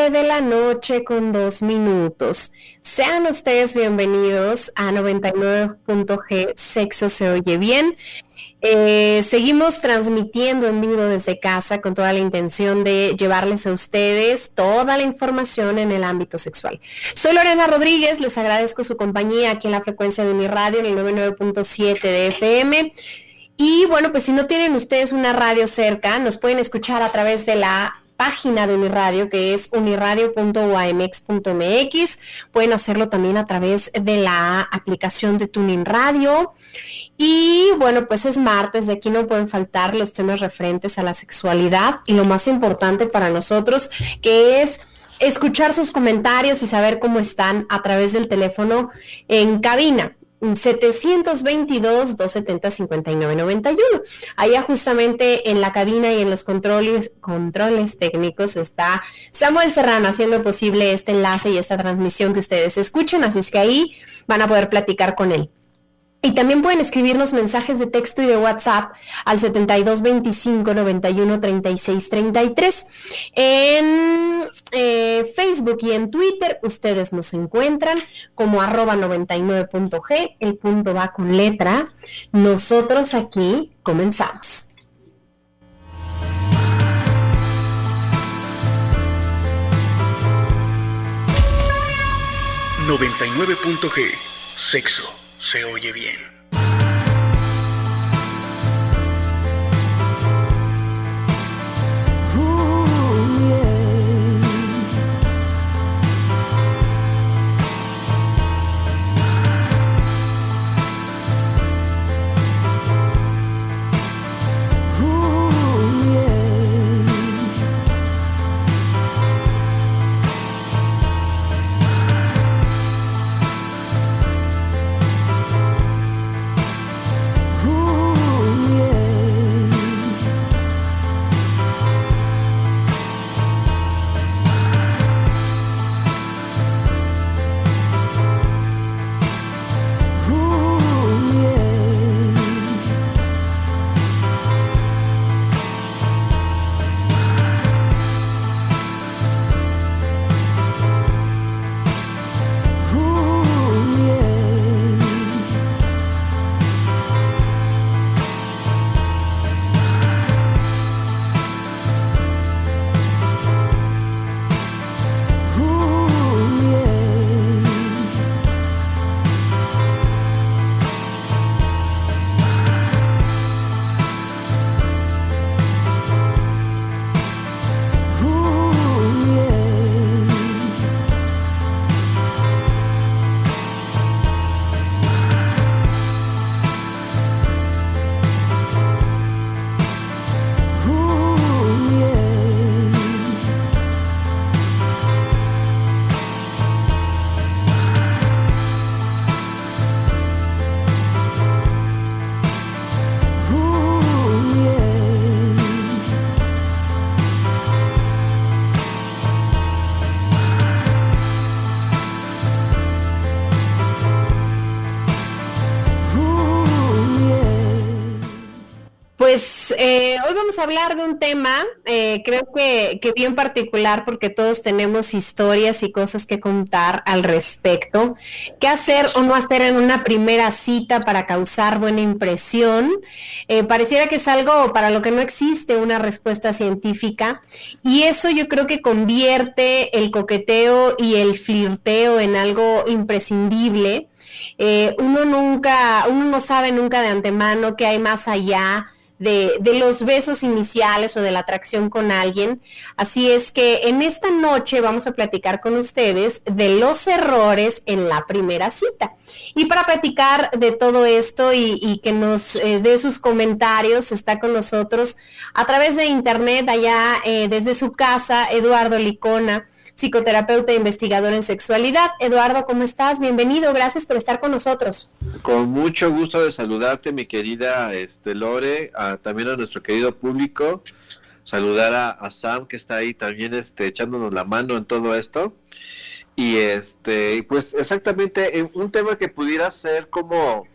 9 de la noche con dos minutos. Sean ustedes bienvenidos a 99.g Sexo se oye bien. Eh, seguimos transmitiendo en vivo desde casa con toda la intención de llevarles a ustedes toda la información en el ámbito sexual. Soy Lorena Rodríguez, les agradezco su compañía aquí en la frecuencia de mi radio en el 99.7 de FM. Y bueno, pues si no tienen ustedes una radio cerca, nos pueden escuchar a través de la página de Uniradio, que es uniradio.umx.mx. Pueden hacerlo también a través de la aplicación de Tuning Radio. Y bueno, pues es martes, de aquí no pueden faltar los temas referentes a la sexualidad y lo más importante para nosotros, que es escuchar sus comentarios y saber cómo están a través del teléfono en cabina. 722-270-5991. Allá justamente en la cabina y en los controles, controles técnicos está Samuel Serrano haciendo posible este enlace y esta transmisión que ustedes escuchen, así es que ahí van a poder platicar con él. Y también pueden escribirnos mensajes de texto y de WhatsApp al 7225 91 36 33. En eh, Facebook y en Twitter ustedes nos encuentran como arroba 99.g, el punto va con letra. Nosotros aquí comenzamos. 99.g, sexo se oye bien. Hoy vamos a hablar de un tema, eh, creo que, que, bien particular porque todos tenemos historias y cosas que contar al respecto. ¿Qué hacer o no hacer en una primera cita para causar buena impresión? Eh, pareciera que es algo para lo que no existe una respuesta científica y eso yo creo que convierte el coqueteo y el flirteo en algo imprescindible. uno nunca, uno no sabe nunca de antemano qué hay más allá de, los besos iniciales o de la atracción con alguien. Así es que en esta noche vamos a platicar con ustedes de los errores en la primera cita. Y para platicar de todo esto y, que nos eh, dé sus comentarios, está con nosotros a través de internet, allá eh, desde su casa, Eduardo Licona psicoterapeuta e investigador en sexualidad. Eduardo, ¿cómo estás? Bienvenido, gracias por estar con nosotros. Con mucho gusto de saludarte, mi querida este, Lore, también a nuestro querido público, saludar a, Sam que está ahí también este, echándonos la mano en todo esto. Y este, pues exactamente un tema que pudiera ser como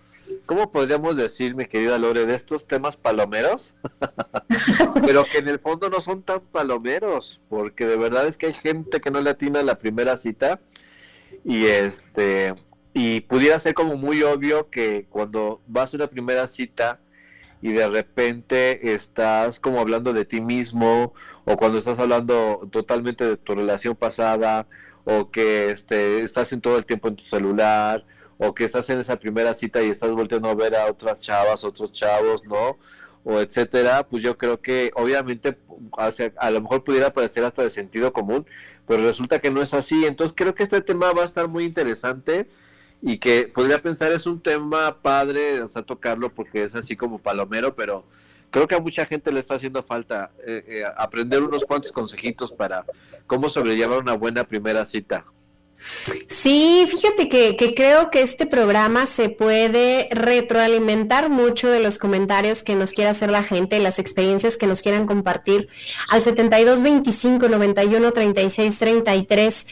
¿cómo podríamos decir, mi querida Lore, de estos temas palomeros? Pero que en el fondo no son tan palomeros, porque de verdad es que hay gente que no le atina la primera cita y este y pudiera ser como muy obvio que cuando vas a una primera cita y de repente estás como hablando de ti mismo o cuando estás hablando totalmente de tu relación pasada o que este, estás en todo el tiempo en tu celular o que estás en esa primera cita y estás volteando a ver a otras chavas, otros chavos, ¿no? O etcétera, pues yo creo que obviamente a lo mejor pudiera parecer hasta de sentido común, pero resulta que no es así. Entonces creo que este tema va a estar muy interesante y que podría pensar es un tema padre, o sea, tocarlo porque es así como palomero, pero creo que a mucha gente le está haciendo falta eh, eh, aprender unos cuantos consejitos para cómo sobrellevar una buena primera cita. Sí, fíjate que, creo que este programa se puede retroalimentar mucho de los comentarios que nos quiera hacer la gente, las experiencias que nos quieran compartir al 72 25 91 36 33.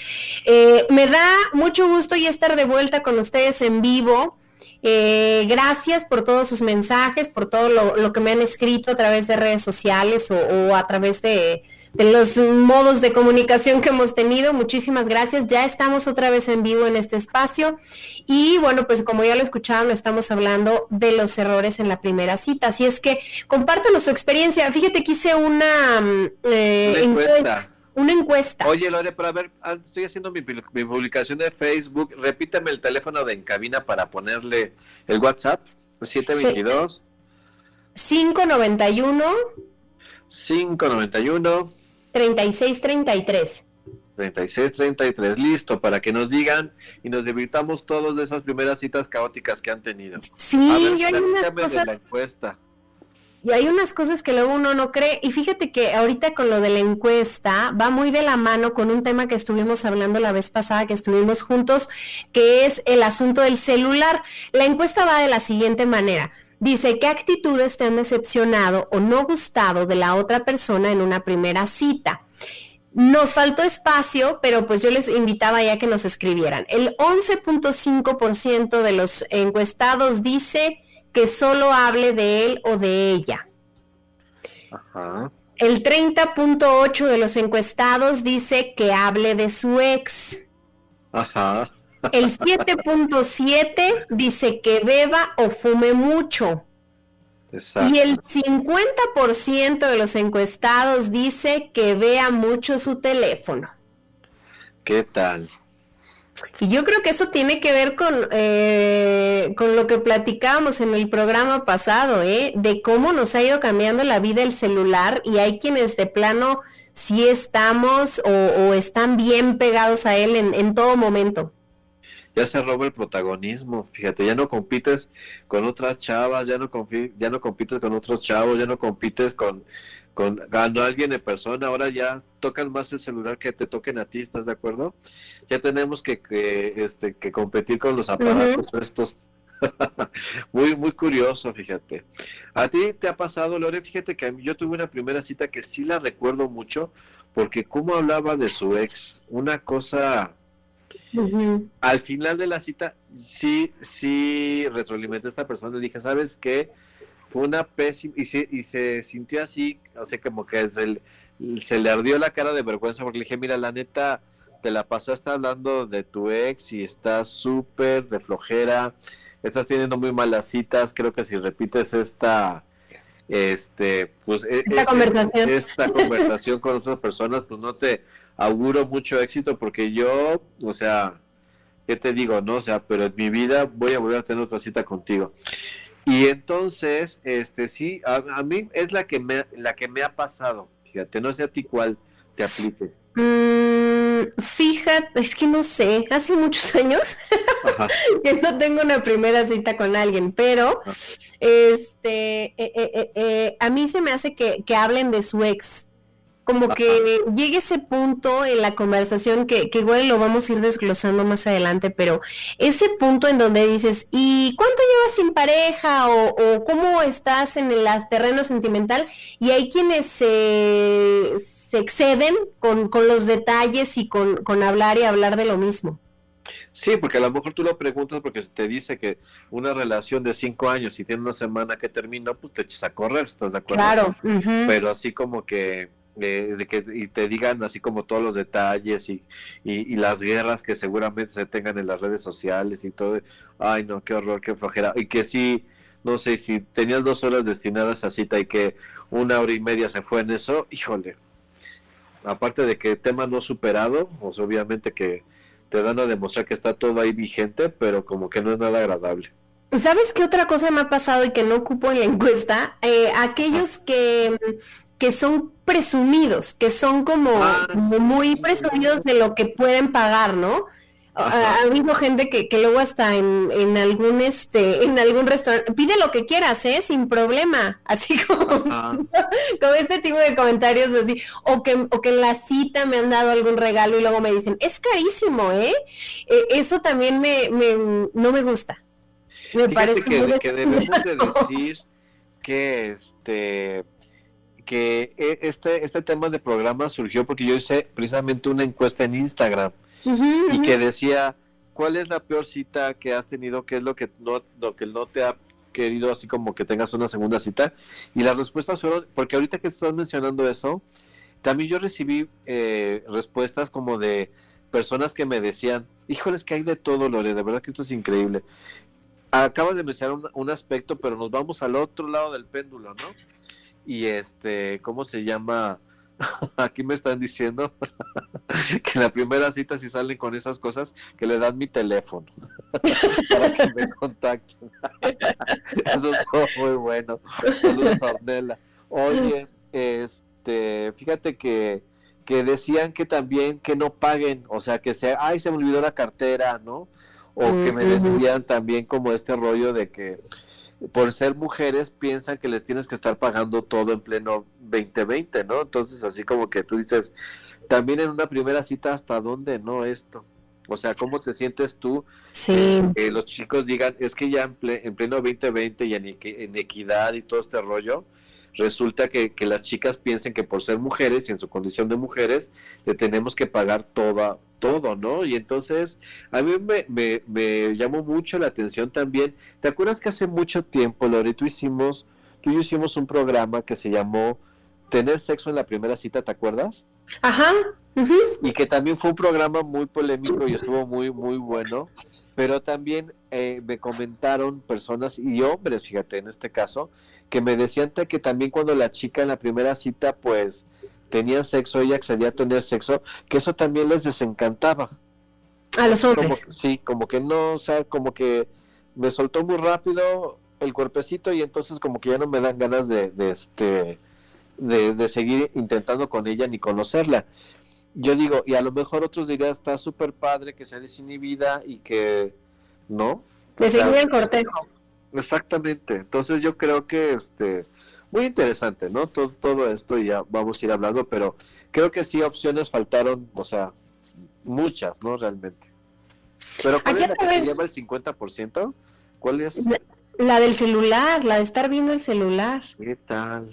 me da mucho gusto y estar de vuelta con ustedes en vivo. Eh, gracias por todos sus mensajes, por todo lo, que me han escrito a través de redes sociales o a través de, de los modos de comunicación que hemos tenido. Muchísimas gracias. Ya estamos otra vez en vivo en este espacio. Y bueno, pues como ya lo escucharon, estamos hablando de los errores en la primera cita. Así es que compártanos su experiencia. Fíjate que hice una, mm, eh, encuesta. Una encuesta. Oye, Lore, para ver, ah, estoy haciendo mi, mi publicación de Facebook. Repítame el teléfono de encabina para ponerle el WhatsApp. 722. 591. 591. 3633. 3633, listo, para que nos digan y nos divirtamos todos de esas primeras citas caóticas que han tenido. Sí, yo hay unas cosas... la encuesta. Y hay unas cosas que luego uno no cree. Y fíjate que ahorita con lo de la encuesta va muy de la mano con un tema que estuvimos hablando la vez pasada, que estuvimos juntos, que es el asunto del celular. La encuesta va de la siguiente manera. Dice, ¿qué actitudes te han decepcionado o no gustado de la otra persona en una primera cita? Nos faltó espacio, pero pues yo les invitaba ya que nos escribieran. El 11.5% de los encuestados dice que solo hable de él o de ella. Ajá. El 30.8 de los encuestados dice que hable de su ex. Ajá. El 7.7 dice que beba o fume mucho. Y el 50% de los encuestados dice que vea mucho su teléfono. ¿Qué tal? Y yo creo que eso tiene que ver con, eh, con lo que platicábamos en el programa pasado, ¿eh? de cómo nos ha ido cambiando la vida el celular y hay quienes de plano sí estamos o, están bien pegados a él en, en todo momento ya se roba el protagonismo, fíjate, ya no compites con otras chavas, ya no, ya no compites con otros chavos, ya no compites con, con, alguien en persona, ahora ya tocan más el celular que te toquen a ti, ¿estás de acuerdo? Ya tenemos que, este, que competir con los aparatos estos. muy, muy curioso, fíjate. ¿A ti te ha pasado, Lore? Fíjate que yo tuve una primera cita que sí la recuerdo mucho, porque cómo hablaba de su ex, una cosa al final de la cita, sí, sí retroalimenté a esta persona. Le dije, ¿sabes qué? fue una pésima, y se, y se sintió así, o sea, como que se, se le ardió la cara de vergüenza porque le dije, mira, la neta, te la pasaste hablando de tu ex y estás súper de flojera, estás teniendo muy malas citas, creo que si repites esta este pues e, esta, e, conversación. esta conversación con otras personas pues no te auguro mucho éxito porque yo o sea qué te digo no o sea pero en mi vida voy a volver a tener otra cita contigo. Y entonces este sí a, mí es la que me la que me ha pasado. Fíjate no sé a ti cuál te aplique. Mm, fíjate es que no sé hace muchos años que no tengo una primera cita con alguien, pero este, eh, eh, eh, a mí se me hace que, que hablen de su ex como que llegue ese punto en la conversación que, que, igual lo vamos a ir desglosando más adelante, pero ese punto en donde dices, ¿y cuánto llevas sin pareja? O, cómo estás en el terreno sentimental? Y hay quienes se, se exceden con, con, los detalles y con, con hablar y hablar de lo mismo. Sí, porque a lo mejor tú lo preguntas porque te dice que una relación de cinco años y tiene una semana que termina, pues te echas a correr, ¿estás de acuerdo? Claro. Pero así como que eh, de que y te digan así como todos los detalles y, y, las guerras que seguramente se tengan en las redes sociales y todo. Ay, no, qué horror, qué flojera. Y que sí, no sé, si tenías dos horas destinadas a cita y que una hora y media se fue en eso, híjole. Aparte de que tema no superado, pues obviamente que te dan a demostrar que está todo ahí vigente, pero como que no es nada agradable. ¿Sabes qué otra cosa me ha pasado y que no ocupo en la encuesta? Eh, aquellos que, que son presumidos, que son como ah, muy presumidos de lo que pueden pagar, ¿no? Ha, habido gente que, que luego hasta en, en, algún este en algún restaurante pide lo que quieras eh sin problema. Así como con este tipo de comentarios así. O que o que en la cita me han dado algún regalo y luego me dicen es carísimo eh, eh eso también me, me, no me gusta. Me parece que, que debemos de decir que este que e, este este tema de programa surgió porque yo hice precisamente una encuesta en Instagram y que decía, ¿cuál es la peor cita que has tenido? ¿Qué es lo que no, lo que no te ha querido así como que tengas una segunda cita? Y las respuestas fueron, porque ahorita que estás mencionando eso, también yo recibí eh, respuestas como de personas que me decían, híjoles que hay de todo, Lore, de verdad que esto es increíble. Acabas de mencionar un, un aspecto, pero nos vamos al otro lado del péndulo, ¿no? Y este, ¿cómo se llama? Aquí me están diciendo que en la primera cita si salen con esas cosas, que le dan mi teléfono para que me contacten. Eso es muy bueno. Saludos a Ornella. Oye, este, fíjate que, que decían que también que no paguen, o sea, que sea, ay, se me olvidó la cartera, ¿no? O que me decían también como este rollo de que por ser mujeres piensan que les tienes que estar pagando todo en pleno 2020, ¿no? Entonces así como que tú dices, también en una primera cita, ¿hasta dónde no esto? O sea, ¿cómo te sientes tú? Sí. Que los chicos digan, es que ya en, pleno 2020 y en, equidad y todo este rollo, resulta que, que, las chicas piensen que por ser mujeres y en su condición de mujeres, le tenemos que pagar toda, todo, ¿no? Y entonces a mí me, me, me, llamó mucho la atención también. ¿Te acuerdas que hace mucho tiempo, Lore, tú hicimos, tú y yo hicimos un programa que se llamó Tener sexo en la primera cita, ¿te acuerdas? Ajá. Y que también fue un programa muy polémico y estuvo muy, muy bueno. Pero también eh, me comentaron personas y hombres, fíjate, en este caso, que me decían que también cuando la chica en la primera cita, pues, tenían sexo, ella accedía a tener sexo, que eso también les desencantaba. A los hombres. sí, como que no, o sea, como que me soltó muy rápido el cuerpecito y entonces como que ya no me dan ganas de, de este de, seguir intentando con ella ni conocerla. Yo digo, y a lo mejor otros dirían, está súper padre que sea desinhibida y que, ¿no? De seguir el cortejo. Exactamente. Entonces yo creo que este muy interesante, ¿no? Todo, todo esto y ya vamos a ir hablando, pero creo que sí opciones faltaron, o sea, muchas, ¿no? Realmente. Pero ¿cuál es la que lleva el 50%? ¿Cuál es? La, del celular, la de estar viendo el celular. ¿Qué tal?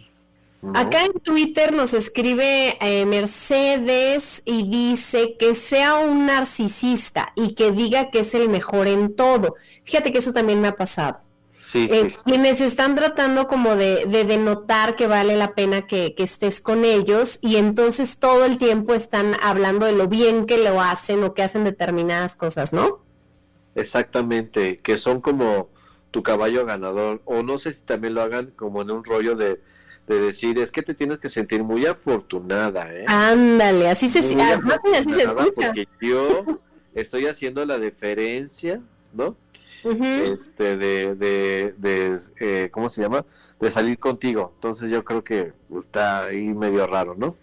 Acá en Twitter nos escribe eh, Mercedes y dice que sea un narcisista y que diga que es el mejor en todo. Fíjate que eso también me ha pasado. Sí, eh, sí, sí. quienes están tratando como de, de denotar que vale la pena que, que estés con ellos y entonces todo el tiempo están hablando de lo bien que lo hacen o que hacen determinadas cosas, ¿no? Exactamente, que son como tu caballo ganador, o no sé si también lo hagan como en un rollo de, de decir, es que te tienes que sentir muy afortunada, ¿eh? Ándale, así se, Muy así se escucha. Porque yo estoy haciendo la diferencia, ¿no? Este, de, de, de eh, ¿cómo se llama? De salir contigo. Entonces yo creo que está ahí medio raro, ¿no?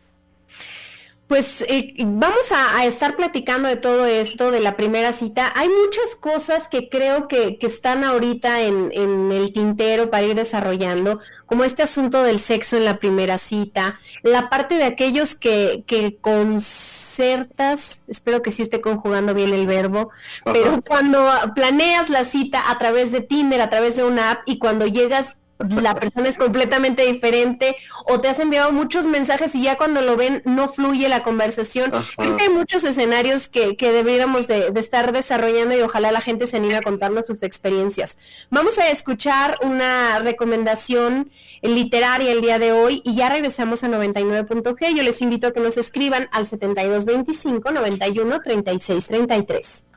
Pues eh, vamos a, a estar platicando de todo esto, de la primera cita. Hay muchas cosas que creo que, que están ahorita en, en el tintero para ir desarrollando, como este asunto del sexo en la primera cita, la parte de aquellos que, que concertas, espero que sí esté conjugando bien el verbo, pero cuando planeas la cita a través de Tinder, a través de una app y cuando llegas la persona es completamente diferente o te has enviado muchos mensajes y ya cuando lo ven no fluye la conversación. Ajá. Creo que hay muchos escenarios que, que deberíamos de, de estar desarrollando y ojalá la gente se anime a contarnos sus experiencias. Vamos a escuchar una recomendación literaria el día de hoy y ya regresamos a 99.g. Yo les invito a que nos escriban al 7225 91 36 33.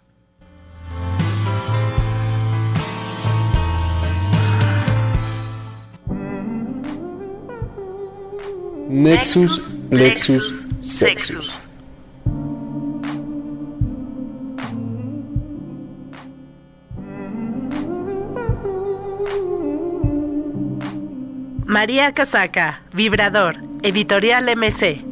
Nexus, Lexus, Sexus. María Casaca, Vibrador, Editorial MC.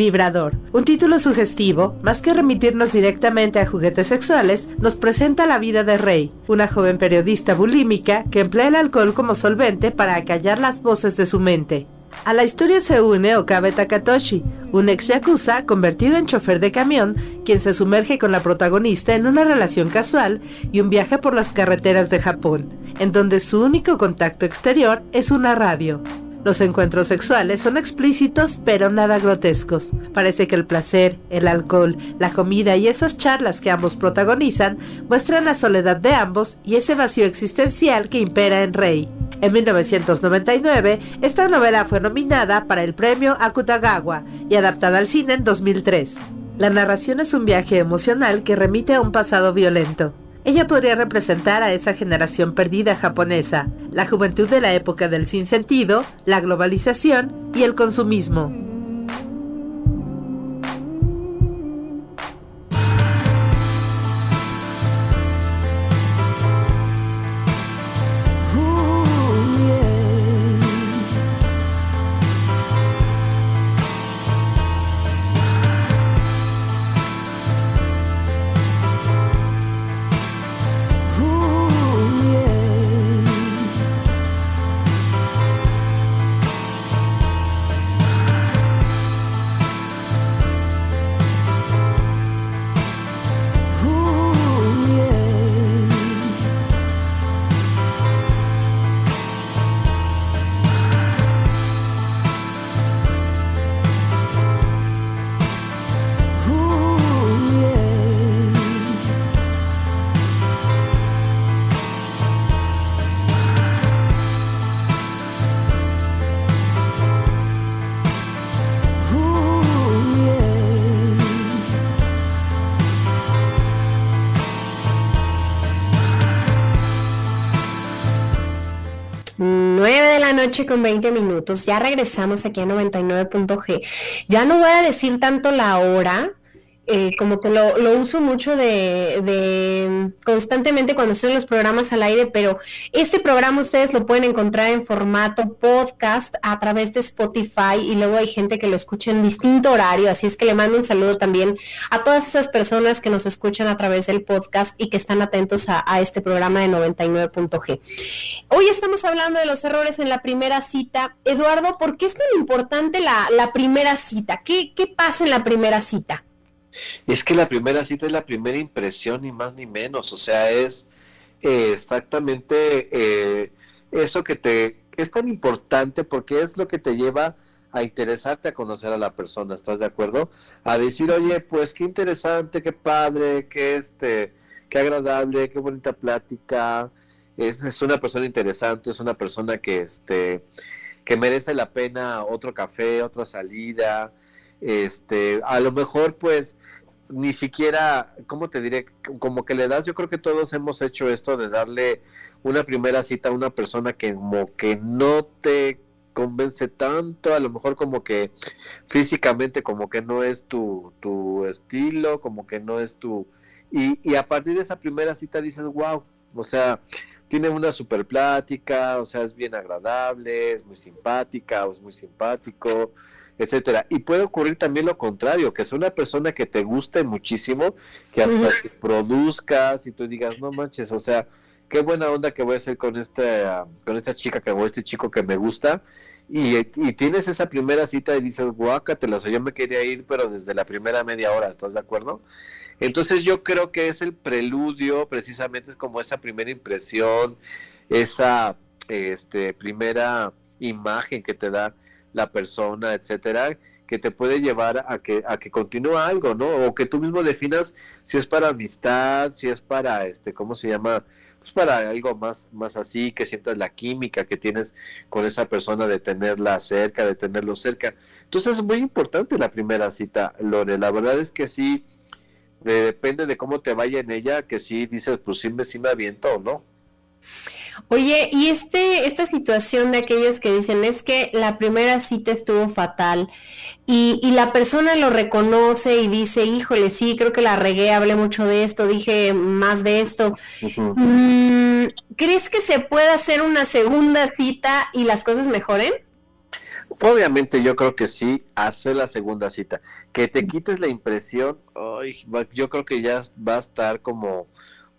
Vibrador, un título sugestivo, más que remitirnos directamente a juguetes sexuales, nos presenta la vida de Rey, una joven periodista bulímica que emplea el alcohol como solvente para acallar las voces de su mente. A la historia se une Okabe Takatoshi, un ex yakuza convertido en chofer de camión, quien se sumerge con la protagonista en una relación casual y un viaje por las carreteras de Japón, en donde su único contacto exterior es una radio. Los encuentros sexuales son explícitos pero nada grotescos. Parece que el placer, el alcohol, la comida y esas charlas que ambos protagonizan muestran la soledad de ambos y ese vacío existencial que impera en Rey. En 1999, esta novela fue nominada para el premio Akutagawa y adaptada al cine en 2003. La narración es un viaje emocional que remite a un pasado violento. Ella podría representar a esa generación perdida japonesa, la juventud de la época del sinsentido, la globalización y el consumismo. Con 20 minutos. Ya regresamos aquí a 99.g. Ya no voy a decir tanto la hora, eh, como que lo, uso mucho de, constantemente cuando estoy en los programas al aire, pero este programa ustedes lo pueden encontrar en formato podcast a través de Spotify y luego hay gente que lo escucha en distinto horario, así es que le mando un saludo también a todas esas personas que nos escuchan a través del podcast y que están atentos a, a este programa de 99.g. Hoy estamos hablando de los errores en la primera cita. Eduardo, ¿por qué es tan importante la, la primera cita? ¿Qué, ¿Qué pasa en la primera cita? Es que la primera cita es la primera impresión, ni más ni menos. O sea, es eh, exactamente eh, eso que te es tan importante porque es lo que te lleva a interesarte a conocer a la persona, ¿estás de acuerdo? A decir, oye, pues qué interesante, qué padre, qué este, qué agradable, qué bonita plática, es, es una persona interesante, es una persona que, este, que merece la pena otro café, otra salida, este, a lo mejor pues ni siquiera, ¿cómo te diré? Como que le das, yo creo que todos hemos hecho esto de darle una primera cita a una persona que como que no te convence tanto, a lo mejor como que físicamente como que no es tu, tu estilo, como que no es tu... Y, y a partir de esa primera cita dices, wow, o sea, tiene una super plática, o sea, es bien agradable, es muy simpática o es muy simpático, etcétera. Y puede ocurrir también lo contrario, que es una persona que te guste muchísimo, que hasta te produzcas y tú digas, no manches, o sea, qué buena onda que voy a hacer con esta, con esta chica que o este chico que me gusta. Y, y tienes esa primera cita y dices, guácatela, o sea, yo me quería ir, pero desde la primera media hora, ¿estás de acuerdo? Entonces yo creo que es el preludio, precisamente es como esa primera impresión, esa este, primera imagen que te da la persona, etcétera, que te puede llevar a que a que continúe algo, ¿no? O que tú mismo definas si es para amistad, si es para este, ¿cómo se llama? Pues para algo más más así, que sientas la química que tienes con esa persona de tenerla cerca, de tenerlo cerca. Entonces es muy importante la primera cita, Lore. La verdad es que sí depende de cómo te vaya en ella, que sí dices, pues sí me, sí me aviento o no. Oye, y este, esta situación de aquellos que dicen es que la primera cita estuvo fatal y, y, la persona lo reconoce y dice, híjole, sí, creo que la regué, hablé mucho de esto, dije más de esto. Uh -huh. ¿Crees que se pueda hacer una segunda cita y las cosas mejoren? Obviamente yo creo que sí, hacer la segunda cita. Que te quites la impresión, ay, yo creo que ya va a estar como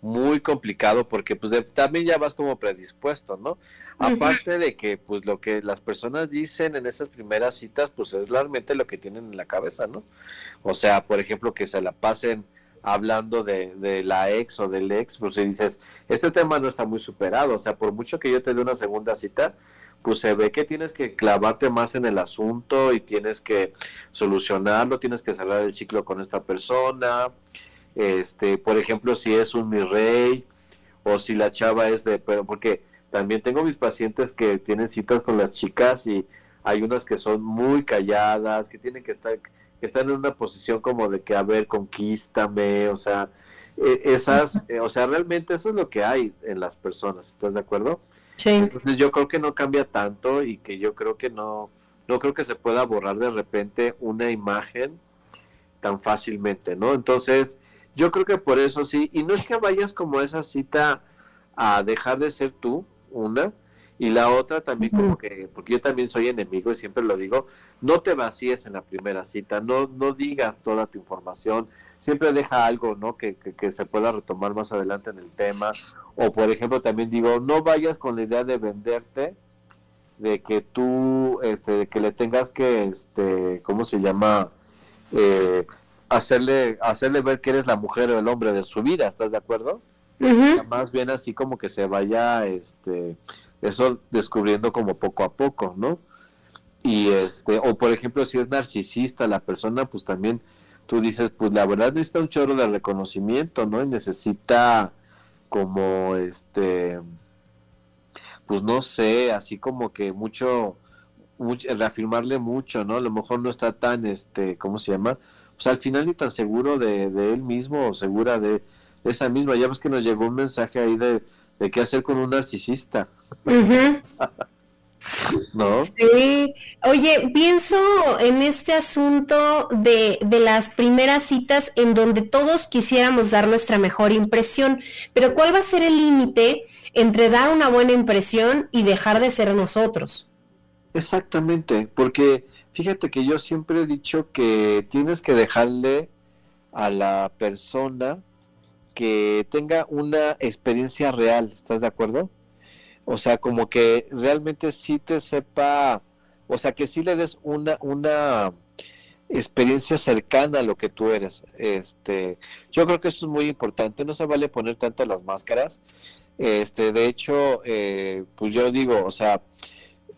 muy complicado porque pues de, también ya vas como predispuesto, ¿no? Aparte de que pues lo que las personas dicen en esas primeras citas pues es realmente lo que tienen en la cabeza, ¿no? O sea, por ejemplo, que se la pasen hablando de, de la ex o del ex, pues si dices, este tema no está muy superado, o sea, por mucho que yo te dé una segunda cita, pues se ve que tienes que clavarte más en el asunto y tienes que solucionarlo, tienes que cerrar el ciclo con esta persona, este, por ejemplo, si es un mi rey o si la chava es de, pero porque también tengo mis pacientes que tienen citas con las chicas y hay unas que son muy calladas, que tienen que estar, que están en una posición como de que, a ver, conquístame, o sea, esas, eh, o sea, realmente eso es lo que hay en las personas, ¿estás de acuerdo? Sí. Entonces yo creo que no cambia tanto y que yo creo que no, no creo que se pueda borrar de repente una imagen tan fácilmente, ¿no? Entonces, yo creo que por eso sí, y no es que vayas como a esa cita a dejar de ser tú, una, y la otra también como que, porque yo también soy enemigo y siempre lo digo, no te vacíes en la primera cita, no, no digas toda tu información, siempre deja algo, ¿no? Que, que, que se pueda retomar más adelante en el tema, o por ejemplo también digo, no vayas con la idea de venderte, de que tú, este, de que le tengas que, este, ¿cómo se llama? Eh, hacerle hacerle ver que eres la mujer o el hombre de su vida, ¿estás de acuerdo? Uh -huh. Más bien así como que se vaya este eso descubriendo como poco a poco, ¿no? Y este o por ejemplo, si es narcisista la persona, pues también tú dices, pues la verdad necesita un chorro de reconocimiento, ¿no? Y necesita como este pues no sé, así como que mucho, mucho reafirmarle mucho, ¿no? A lo mejor no está tan este, ¿cómo se llama? Pues al final ni tan seguro de, de él mismo o segura de, de, esa misma. Ya ves que nos llegó un mensaje ahí de, de qué hacer con un narcisista. Uh -huh. ¿No? Sí. Oye, pienso en este asunto de, de las primeras citas en donde todos quisiéramos dar nuestra mejor impresión, pero ¿cuál va a ser el límite entre dar una buena impresión y dejar de ser nosotros? Exactamente, porque Fíjate que yo siempre he dicho que tienes que dejarle a la persona que tenga una experiencia real, ¿estás de acuerdo? O sea, como que realmente sí te sepa, o sea, que sí le des una, una experiencia cercana a lo que tú eres. Este, yo creo que eso es muy importante, no se vale poner tanto las máscaras. Este, de hecho, eh, pues yo digo, o sea,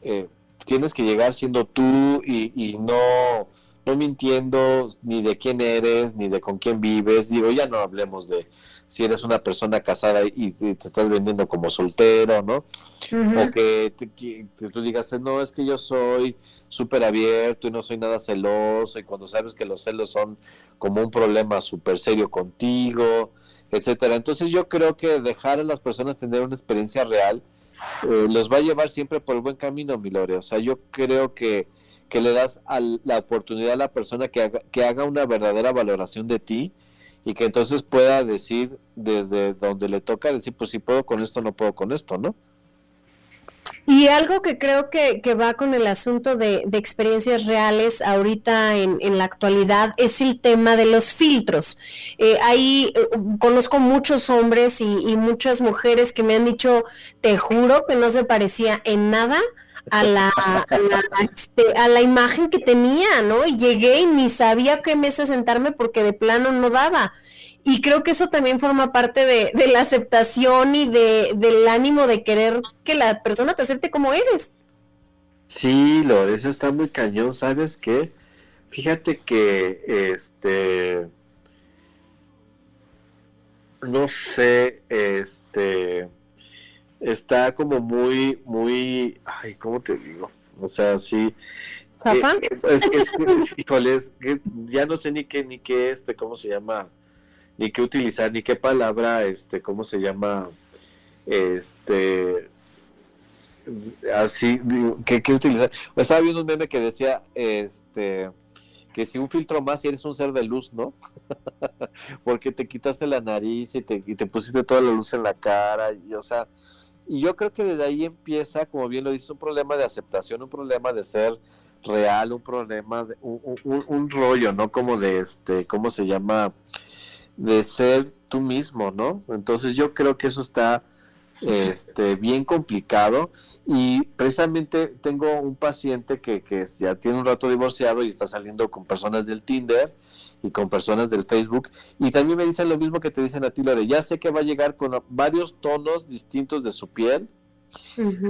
eh, tienes que llegar siendo tú y, y, no no mintiendo ni de quién eres, ni de con quién vives. Digo, ya no hablemos de si eres una persona casada y, te estás vendiendo como soltero, ¿no? O que, tú digas, no, es que yo soy súper abierto y no soy nada celoso, y cuando sabes que los celos son como un problema súper serio contigo, etcétera. Entonces yo creo que dejar a las personas tener una experiencia real eh, los va a llevar siempre por el buen camino, Milore. O sea, yo creo que que le das la oportunidad a la persona que haga, que haga una verdadera valoración de ti y que entonces pueda decir desde donde le toca, decir, pues si puedo con esto, no puedo con esto, ¿no? Y algo que creo que, va con el asunto de, experiencias reales ahorita en, la actualidad es el tema de los filtros. Eh, ahí eh, conozco muchos hombres y, y, muchas mujeres que me han dicho, te juro que no se parecía en nada a la, este, a la, imagen que tenía, ¿no? Y llegué y ni sabía qué mesa sentarme porque de plano no daba. Y creo que eso también forma parte de, la aceptación y de, del ánimo de querer que la persona te acepte como eres. Sí, lo, eso está muy cañón, ¿sabes qué? Fíjate que, este, no sé, este, está como muy, muy, ay, ¿cómo te digo? O sea, sí. Eh, es, es, ya no sé ni qué, ni qué, este, ¿cómo se llama? Ni qué utilizar, ni qué palabra, este, ¿cómo se llama? Este, así, ¿qué, qué utilizar? Estaba viendo un meme que decía, este, que si un filtro más eres un ser de luz, ¿no? Porque te quitaste la nariz y te, y te pusiste toda la luz en la cara, y o sea, y yo creo que desde ahí empieza, como bien lo dice, un problema de aceptación, un problema de ser real, un problema, de, un, rollo, ¿no? Como de este, ¿cómo se llama? De ser tú mismo, ¿no? Entonces yo creo que eso está este, bien complicado y precisamente tengo un paciente que, que ya tiene un rato divorciado y está saliendo con personas del Tinder y con personas del Facebook. Y también me dicen lo mismo que te dicen a ti, Lore. Ya sé que va a llegar con varios tonos distintos de su piel.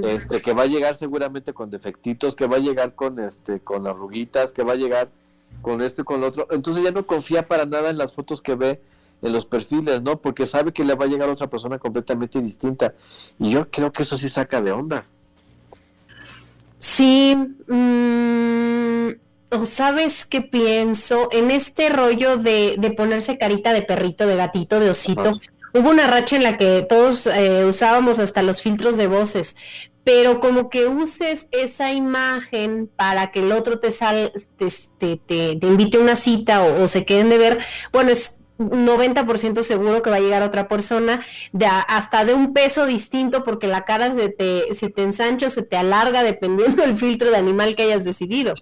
este que va a llegar seguramente con defectitos que va a llegar con este con arruguitas que va a llegar con esto y con lo otro entonces ya no confía para nada en las fotos que ve en los perfiles no porque sabe que le va a llegar otra persona completamente distinta. Y yo creo que eso sí saca de onda. Sí mmm ¿sabes qué pienso? En este rollo de, ponerse carita de perrito, de gatito, de osito, hubo una racha en la que todos eh, usábamos hasta los filtros de voces, pero como que uses esa imagen para que el otro te, sal, te, te, invite a una cita o, se queden de ver, bueno, es 90% seguro que va a llegar otra persona de hasta de un peso distinto porque la cara se te, se te ensancha o se te alarga dependiendo del filtro de animal que hayas decidido.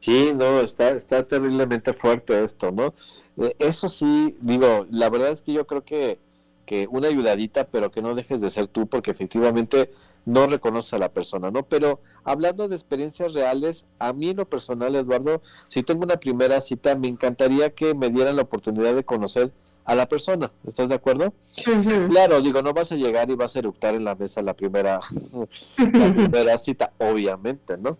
Sí, no, está, está terriblemente fuerte esto, ¿no? Eh, eso sí, digo, la verdad es que yo creo que, que una ayudadita, pero que no dejes de ser tú, porque efectivamente no reconoces a la persona, ¿no? Pero hablando de experiencias reales, a mí en lo personal, Eduardo, si tengo una primera cita, me encantaría que me dieran la oportunidad de conocer a la persona, ¿estás de acuerdo? Claro, digo, no vas a llegar y vas a eructar en la mesa la primera, la primera cita, obviamente, ¿no?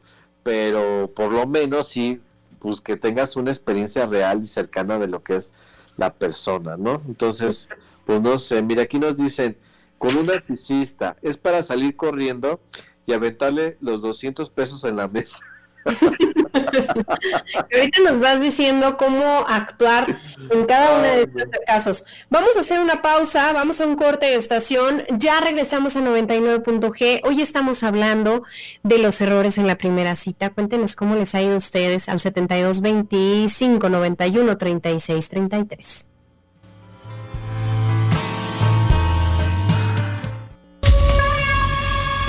pero por lo menos sí, pues que tengas una experiencia real y cercana de lo que es la persona, ¿no? Entonces, pues no sé, mira, aquí nos dicen, con un narcisista, es para salir corriendo y aventarle los 200 pesos en la mesa. Ahorita nos vas diciendo cómo actuar en cada uno de estos casos. Vamos a hacer una pausa, vamos a un corte de estación, ya regresamos a 99.g. Hoy estamos hablando de los errores en la primera cita. Cuéntenos cómo les ha ido a ustedes al 72 25 91 36 33.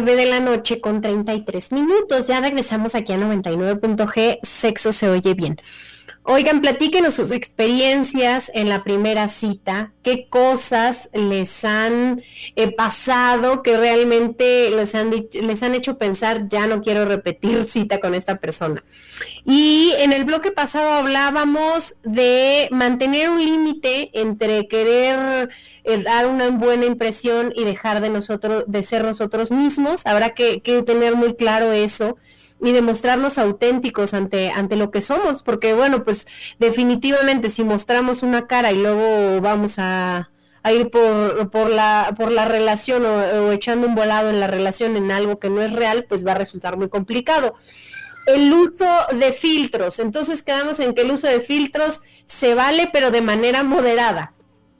9 de la noche con 33 minutos. Ya regresamos aquí a 99.g. Sexo se oye bien. Oigan, platíquenos sus experiencias en la primera cita, qué cosas les han eh, pasado que realmente les han, les han hecho pensar, ya no quiero repetir cita con esta persona. Y en el bloque pasado hablábamos de mantener un límite entre querer eh, dar una buena impresión y dejar de nosotros, de ser nosotros mismos. Habrá que, tener muy claro eso y demostrarnos auténticos ante, ante lo que somos, porque bueno, pues definitivamente si mostramos una cara y luego vamos a, ir por, por, la, por la relación o, echando un volado en la relación en algo que no es real, pues va a resultar muy complicado. El uso de filtros, entonces quedamos en que el uso de filtros se vale, pero de manera moderada.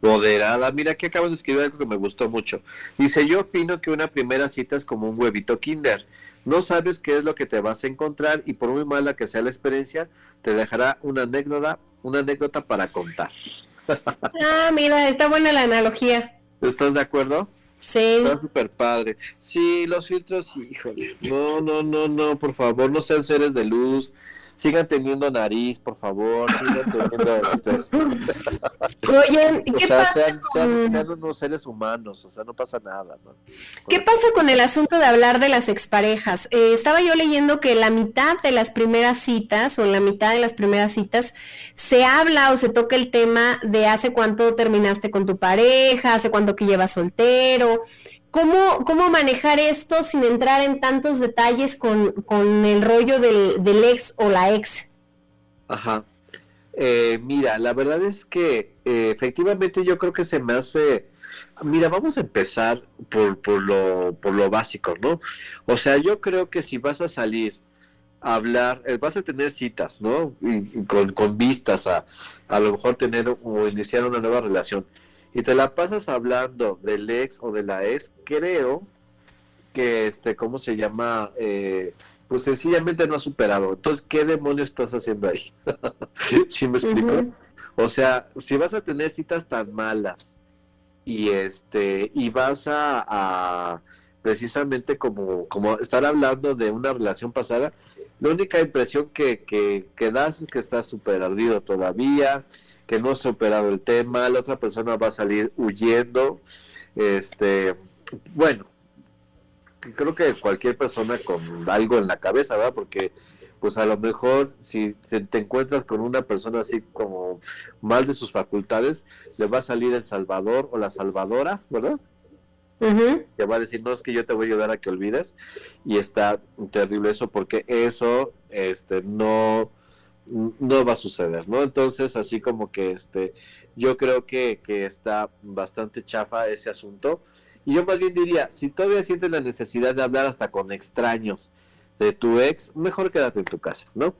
Moderada, mira aquí acabo de escribir algo que me gustó mucho. Dice, yo opino que una primera cita es como un huevito kinder no sabes qué es lo que te vas a encontrar y por muy mala que sea la experiencia, te dejará una anécdota, una anécdota para contar. ah, mira, está buena la analogía. ¿Estás de acuerdo? Sí. Está súper padre. Sí, los filtros, híjole. No, no, no, no, por favor, no sean seres de luz sigan teniendo nariz, por favor, sigan teniendo este... Oye, ¿qué pasa sean, unos seres humanos, o sea, no pasa nada, ¿no? ¿Qué pasa con el asunto de hablar de las exparejas? Eh, estaba yo leyendo que la mitad de las primeras citas, o la mitad de las primeras citas, se habla o se toca el tema de hace cuánto terminaste con tu pareja, hace cuánto que llevas soltero, ¿Cómo, ¿Cómo manejar esto sin entrar en tantos detalles con, el rollo del, ex o la ex? Ajá. Eh, mira, la verdad es que eh, efectivamente yo creo que se me hace... Mira, vamos a empezar por, por, lo, por lo básico, ¿no? O sea, yo creo que si vas a salir a hablar, eh, vas a tener citas, ¿no? Y, con, con vistas a a lo mejor tener o iniciar una nueva relación y te la pasas hablando del ex o de la ex, creo que, este, ¿cómo se llama? Eh, pues sencillamente no ha superado. Entonces, ¿qué demonios estás haciendo ahí? ¿Sí me explico? O sea, si vas a tener citas tan malas y este y vas a, precisamente como, como estar hablando de una relación pasada, la única impresión que, que, que das es que estás súper ardido todavía, que no se ha operado el tema, la otra persona va a salir huyendo. Este, bueno, creo que cualquier persona con algo en la cabeza, ¿verdad? Porque pues a lo mejor si te encuentras con una persona así como mal de sus facultades, le va a salir el salvador o la salvadora, ¿verdad? Va a decir, no, es que yo te voy a ayudar a que olvides. Y está terrible eso porque eso este, no, no va a suceder, ¿no? Entonces, así como que este, yo creo que, que está bastante chafa ese asunto. Y yo más bien diría, si todavía sientes la necesidad de hablar hasta con extraños de tu ex, mejor quédate en tu casa, ¿no?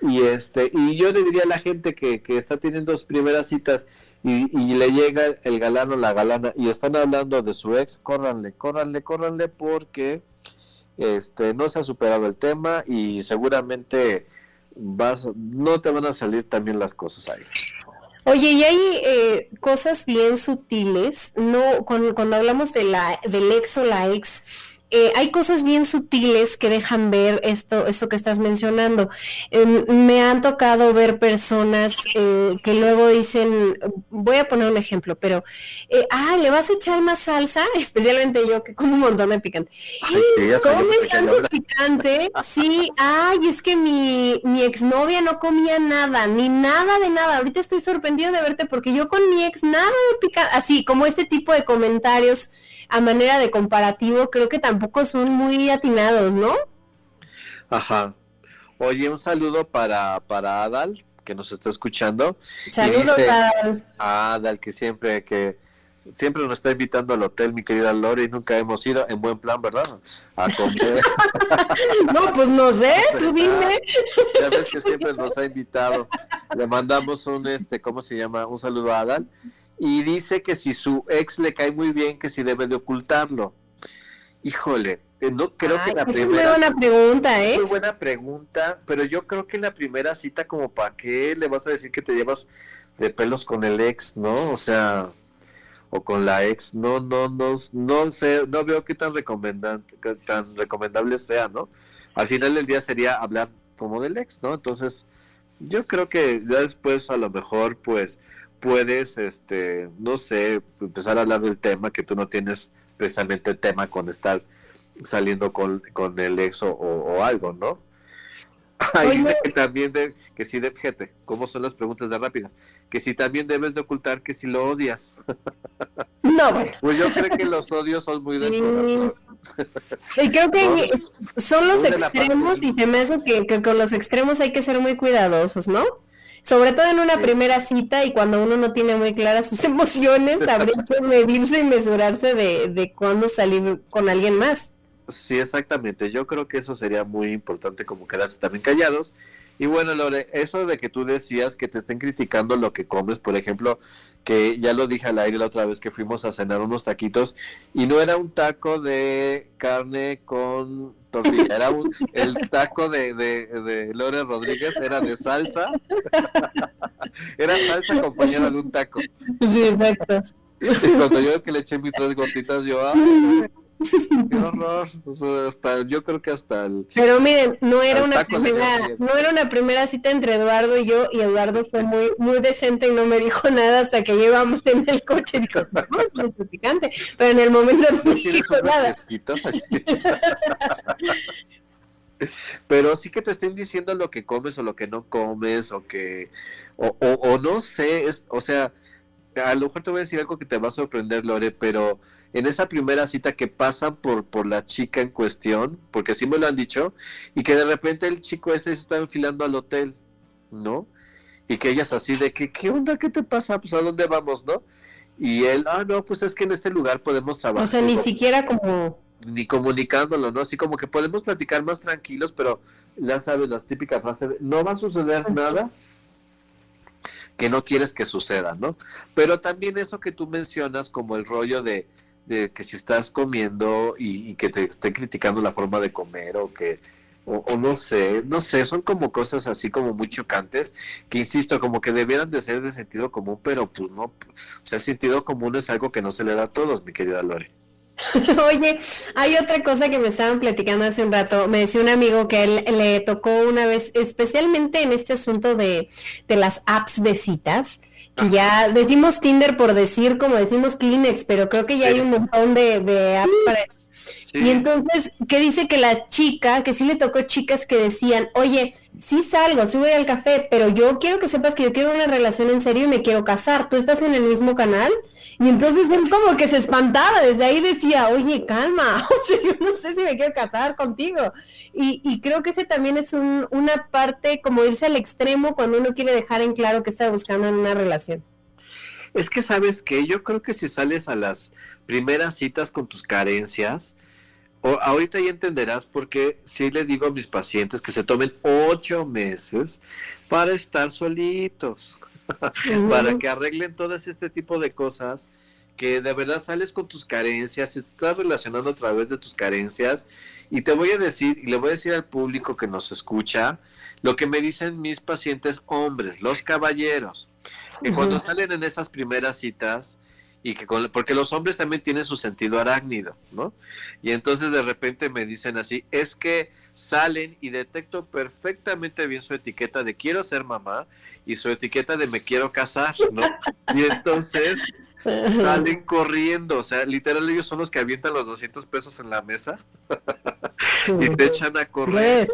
Y este, y yo le diría a la gente que, que está teniendo sus primeras citas y, y, le llega el galano o la galana y están hablando de su ex, córranle, córranle, córranle porque este no se ha superado el tema y seguramente vas, no te van a salir también las cosas ahí. Oye, y hay eh, cosas bien sutiles, no, cuando, cuando hablamos de la, del ex o la ex, eh, hay cosas bien sutiles que dejan ver esto, esto que estás mencionando. Em, me han tocado ver personas eh, que luego dicen, voy a poner un ejemplo, pero, eh, ah, le vas a echar más salsa, especialmente yo que como un montón de picante. Ay, sí, ¿Come tanto picante? Sí, ay, es que mi, mi exnovia no comía nada, ni nada de nada. Ahorita estoy sorprendida de verte porque yo con mi ex nada de picante, así como este tipo de comentarios a manera de comparativo, creo que tampoco son muy atinados, ¿no? Ajá. Oye, un saludo para, para Adal, que nos está escuchando. Saludos, Adal. Adal, que siempre, que siempre nos está invitando al hotel, mi querida Lore, y nunca hemos ido en buen plan, ¿verdad? A comer. no, pues no sé, tú dime. Ya ves que siempre nos ha invitado. Le mandamos un, este, ¿cómo se llama? Un saludo a Adal y dice que si su ex le cae muy bien, que si debe de ocultarlo. Híjole, eh, no creo que la primera... Es muy buena pregunta, ¿eh? Muy buena pregunta, pero yo creo que en la primera cita como para qué le vas a decir que te llevas de pelos con el ex, ¿no? O sea, o con la ex, no, no, no, no sé, no veo qué tan recomendante, qué tan recomendable sea, ¿no? Al final del día sería hablar como del ex, ¿no? Entonces, yo creo que ya después a lo mejor, pues, puedes, este, no sé, empezar a hablar del tema que tú no tienes precisamente tema con estar saliendo con, con el ex o, o algo, ¿no? Ahí dice que también, de, que si, de, fíjate, ¿cómo son las preguntas de rápidas? Que si también debes de ocultar que si lo odias. No, bueno. Pues yo creo que los odios son muy del corazón. Y creo que No, son los extremos y se me hace que, que con los extremos hay que ser muy cuidadosos, ¿no? Sobre todo en una Sí. primera cita y cuando uno no tiene muy claras sus emociones, habría que medirse y mesurarse de, de cuándo salir con alguien más. Sí, exactamente. Yo creo que eso sería muy importante como quedarse también callados. Y bueno, Lore, eso de que tú decías que te estén criticando lo que comes, por ejemplo, que ya lo dije al aire la otra vez que fuimos a cenar unos taquitos y no era un taco de carne con tortilla, era un, el taco de, de, de Lore Rodríguez, era de salsa, era salsa acompañada de un taco. Sí, exacto. Y cuando yo que le eché mis tres gotitas, yo, ¡ay! ¡Qué horror! O sea, hasta, yo creo que hasta el... Pero miren, no era una primera, no era una primera cita entre Eduardo y yo, y Eduardo fue muy, muy decente y no me dijo nada hasta que llevamos en el coche y dijo, vamos, mucho picante, pero en el momento no ¿No me dijo nada. Pero sí que te estén diciendo lo que comes o lo que no comes, o que, o, o, o no sé, es, o sea, a lo mejor te voy a decir algo que te va a sorprender, Lore, pero en esa primera cita que pasan por, por la chica en cuestión, porque sí me lo han dicho, y que de repente el chico este se está enfilando al hotel, ¿no? Y que ella es así de que, ¿qué onda? ¿Qué te pasa? Pues a dónde vamos, ¿no? Y él, ah, no, pues es que en este lugar podemos trabajar. O sea, ni siquiera como, ni comunicándolo, ¿no? Así como que podemos platicar más tranquilos, pero ya sabes, la típica frase de, no va a suceder nada que no quieres que suceda, ¿no? Pero también eso que tú mencionas como el rollo de, de que si estás comiendo y, que te estén criticando la forma de comer o que, o, o no sé, no sé, son como cosas así como muy chocantes que insisto, como que debieran de ser de sentido común, pero pues no, o sea, el sentido común es algo que no se le da a todos, mi querida Lore. Oye, hay otra cosa que me estaban platicando hace un rato. Me decía un amigo que él le tocó una vez, especialmente en este asunto de, de las apps de citas, que ya decimos Tinder por decir como decimos Kleenex, pero creo que ya Sí. hay un montón de, de apps para Sí. Y entonces, ¿qué dice que la chica, que sí le tocó chicas que decían, oye, sí salgo, sí voy al café, pero yo quiero que sepas que yo quiero una relación en serio y me quiero casar, ¿tú estás en el mismo canal? Y entonces él como que se espantaba, desde ahí decía, oye, calma, o sea, yo no sé si me quiero casar contigo. Y, y creo que ese también es un, una parte como irse al extremo cuando uno quiere dejar en claro que está buscando en una relación. Es que sabes que yo creo que si sales a las primeras citas con tus carencias, o, ahorita ya entenderás por qué sí le digo a mis pacientes que se tomen ocho meses para estar solitos, para que arreglen todas este tipo de cosas, que de verdad sales con tus carencias, y te estás relacionando a través de tus carencias, y te voy a decir, y le voy a decir al público que nos escucha, lo que me dicen mis pacientes hombres, los caballeros, que cuando salen en esas primeras citas, y que con, porque los hombres también tienen su sentido arácnido, ¿no? Y entonces de repente me dicen así, es que salen y detecto perfectamente bien su etiqueta de quiero ser mamá y su etiqueta de me quiero casar, ¿no? Y entonces salen corriendo, o sea, literal ellos son los que avientan los 200 pesos en la mesa y se echan a correr.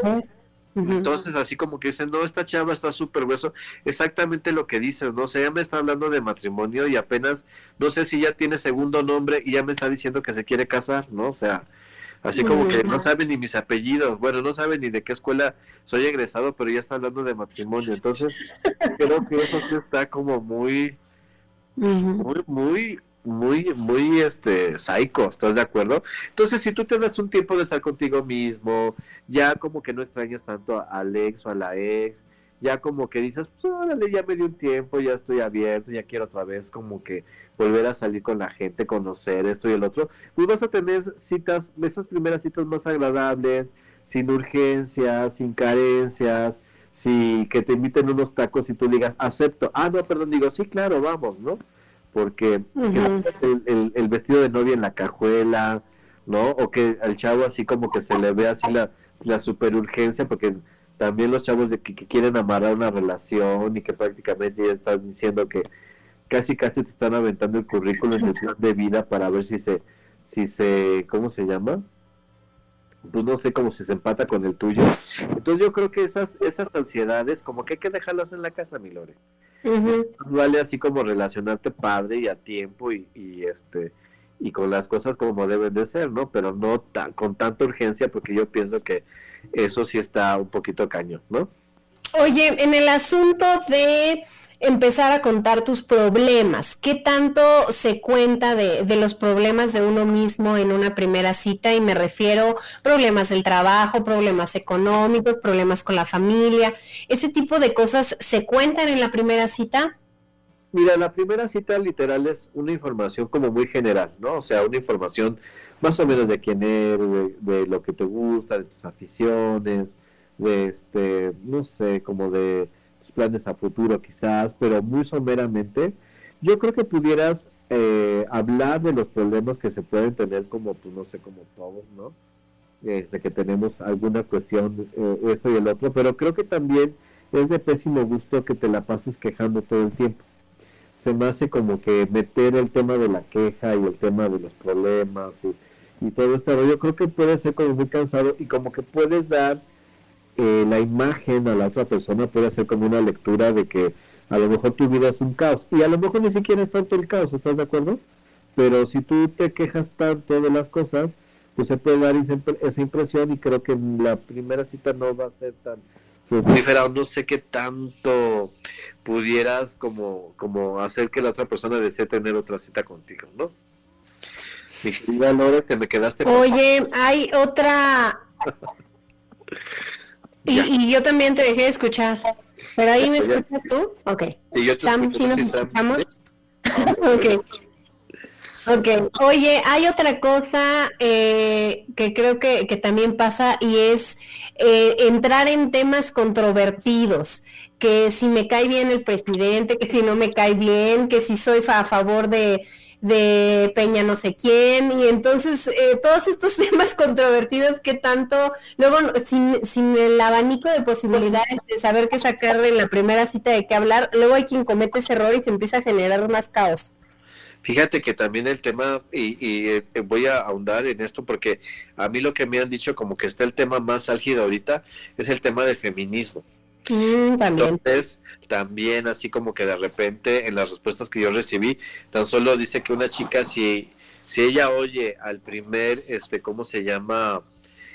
Ujú. Entonces, así como que dicen, no, esta chava está súper hueso. Exactamente lo que dices, ¿no? O sea, ya me está hablando de matrimonio y apenas, no sé si ya tiene segundo nombre y ya me está diciendo que se quiere casar, ¿no? O sea, así como que no sabe ni mis apellidos, bueno, no sabe ni de qué escuela soy egresado, pero ya está hablando de matrimonio. Entonces, creo que eso sí está como muy, muy, muy, muy, muy, este, psycho, ¿estás de acuerdo? Entonces, si tú te das un tiempo de estar contigo mismo, ya como que no extrañas tanto a- al ex o a la ex, ya como que dices, pues órale, ya me di un tiempo, ya estoy abierto, ya quiero otra vez como que volver a salir con la gente, conocer esto y el otro, pues vas a tener citas, esas primeras citas más agradables, sin urgencias, sin carencias, si que te inviten unos tacos y tú digas, acepto, ah, no, perdón, digo, sí, claro, vamos, ¿no? porque el, el- el vestido de novia en la cajuela, ¿no? O que al chavo así como que se le ve así la, la super urgencia, porque también los chavos de que, que quieren amarrar una relación y que prácticamente ya están diciendo que casi casi te están aventando el currículum y el plan de vida para ver si se, si se, ¿cómo se llama? Pues no sé cómo si se empata con el tuyo. Entonces yo creo que esas, esas ansiedades como que hay que dejarlas en la casa, mi Lore. Vale así como relacionarte padre y a tiempo y, y este y con las cosas como deben de ser, ¿no? Pero no tan, con tanta urgencia porque yo pienso que eso sí está un poquito cañón, ¿no? Oye, en el asunto de empezar a contar tus problemas, ¿qué tanto se cuenta de, de los problemas de uno mismo en una primera cita? Y me refiero problemas del trabajo, problemas económicos, problemas con la familia, ese tipo de cosas se cuentan en la primera cita. Mira, la primera cita literal es una información como muy general, ¿no? O sea, una información más o menos de quién eres, de, lo que te gusta, de tus aficiones, de este, no sé, como de tus planes a futuro quizás, pero muy someramente. Yo creo que pudieras eh, hablar de los problemas que se pueden tener como, pues no sé, como todos, ¿no? Este, que tenemos alguna cuestión, eh, esto y el otro, pero creo que también es de pésimo gusto que te la pases quejando todo el tiempo se me hace como que meter el tema de la queja y el tema de los problemas y, todo este rollo, creo que puede ser como muy cansado y como que puedes dar eh, la imagen a la otra persona, puede ser como una lectura de que a lo mejor tu vida es un caos y a lo mejor ni siquiera es tanto el caos, ¿estás de acuerdo? Pero si tú te quejas tanto de las cosas, pues se puede dar esa impre- esa impresión y creo que la primera cita no va a ser tan no sé qué tanto pudieras como, como hacer que la otra persona desee tener otra cita contigo, ¿no? Mi querida Lore, te me quedaste con- Oye, hay otra... Y, y yo también te dejé de escuchar. ¿Pero ahí me escuchas tú? Ok. Sí, yo te Sam, escucho, ¿sí nos escuchamos? ¿sí? ok. Ok. Oye, hay otra cosa eh, que creo que, que también pasa y es eh, entrar en temas controvertidos. Que si me cae bien el presidente, que si no me cae bien, que si soy a favor de, de Peña no sé quién. Y entonces eh, todos estos temas controvertidos que tanto, luego sin, sin el abanico de posibilidades de saber qué sacar en la primera cita de qué hablar, luego hay quien comete ese error y se empieza a generar más caos. Fíjate que también el tema, y, y, eh, voy a ahondar en esto porque a mí lo que me han dicho como que está el tema más álgido ahorita es el tema del feminismo. Mm, también. Entonces, también así como que de repente en las respuestas que yo recibí, tan solo dice que una chica si, si ella oye al primer, este, ¿cómo se llama?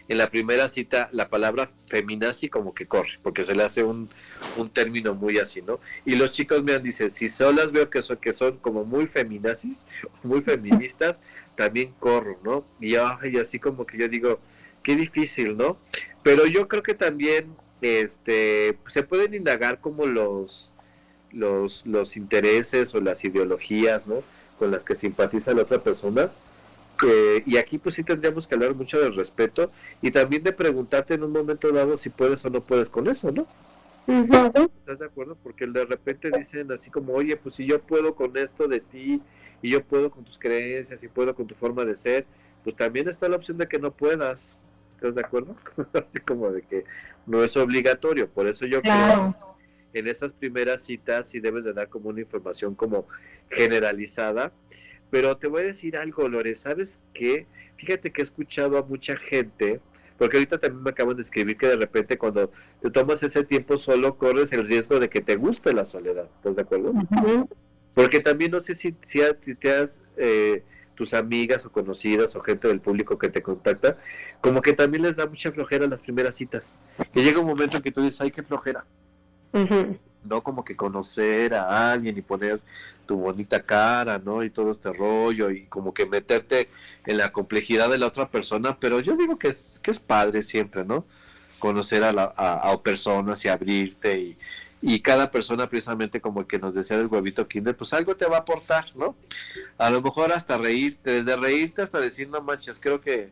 En la primera cita la palabra feminazi como que corre, porque se le hace un, un término muy así, ¿no? Y los chicos me han dicho, si solas veo que son, que son como muy feminazis, muy feministas, también corro, ¿no? Y, ay, así como que yo digo, qué difícil, ¿no? Pero yo creo que también este se pueden indagar como los los los intereses o las ideologías no con las que simpatiza la otra persona Y aquí pues sí tendríamos que hablar mucho del respeto y también de preguntarte en un momento dado si puedes o no puedes con eso no. ¿Estás de acuerdo? Porque de repente dicen así como, oye, pues si yo puedo con esto de ti, y yo puedo con tus creencias, y puedo con tu forma de ser, pues también está la opción de que no puedas. ¿Estás de acuerdo? así como de que no es obligatorio. Por eso yo creo Claro. en esas primeras citas sí debes de dar como una información como generalizada. Pero te voy a decir algo, Lore, ¿sabes qué? Fíjate que he escuchado a mucha gente, porque ahorita también me acaban de escribir que de repente cuando te tomas ese tiempo solo corres el riesgo de que te guste la soledad, ¿estás de acuerdo? Porque también no sé si, si, te has, eh, tus amigas o conocidas o gente del público que te contacta, como que también les da mucha flojera las primeras citas. Que llega un momento en que tú dices, ay, qué flojera. No como que conocer a alguien y poner tu bonita cara, ¿no? Y todo este rollo y como que meterte en la complejidad de la otra persona, pero yo digo que es, que es padre siempre, ¿no? Conocer a, la, a, personas y abrirte y, y cada persona precisamente como que nos decía el huevito kinder, pues algo te va a aportar, ¿no? A lo mejor hasta reírte, desde reírte hasta decir, no manches, creo que,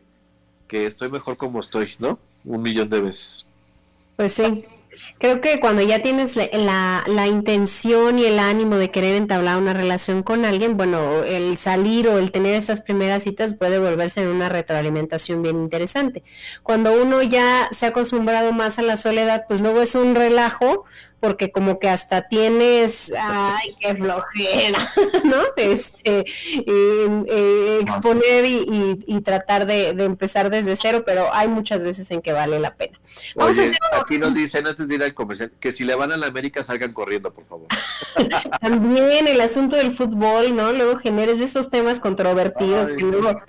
que estoy mejor como estoy, ¿no? Un millón de veces. Pues sí. Creo que cuando ya tienes la, la, intención y el ánimo de querer entablar una relación con alguien, bueno, el salir o el tener estas primeras citas puede volverse en una retroalimentación bien interesante. Cuando uno ya se ha acostumbrado más a la soledad, pues luego es un relajo, porque como que hasta tienes, ay, qué flojera, ¿no? Este, eh, exponer y, tratar de, empezar desde cero, pero hay muchas veces en que vale la pena. Oye, aquí nos dicen antes de ir al comercial que si le van a la América salgan corriendo, por favor. También el asunto del fútbol, ¿no? Luego generes esos temas controvertidos que luego